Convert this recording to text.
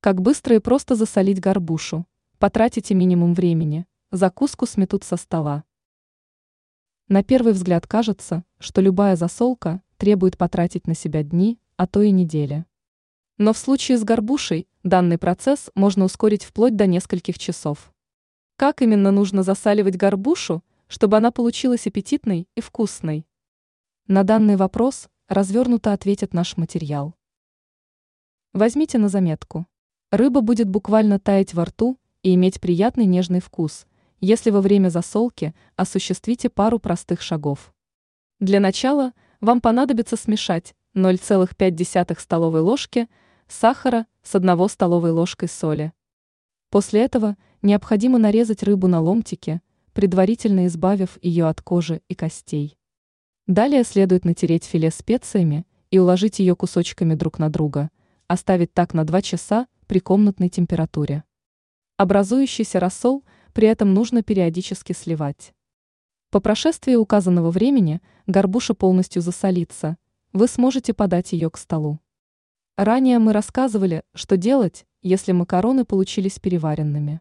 Как быстро и просто засолить горбушу. Потратите минимум времени. Закуску сметут со стола. На первый взгляд кажется, что любая засолка требует потратить на себя дни, а то и недели. Но в случае с горбушей данный процесс можно ускорить вплоть до нескольких часов. Как именно нужно засаливать горбушу, чтобы она получилась аппетитной и вкусной? На данный вопрос развернуто ответит наш материал. Возьмите на заметку. Рыба будет буквально таять во рту и иметь приятный нежный вкус – если во время засолки осуществите пару простых шагов. Для начала вам понадобится смешать 0,5 столовой ложки сахара с 1 столовой ложкой соли. После этого необходимо нарезать рыбу на ломтики, предварительно избавив ее от кожи и костей. Далее следует натереть филе специями и уложить ее кусочками друг на друга, оставить так на 2 часа при комнатной температуре. Образующийся рассол – при этом нужно периодически сливать. По прошествии указанного времени горбуша полностью засолится, вы сможете подать ее к столу. Ранее мы рассказывали, что делать, если макароны получились переваренными.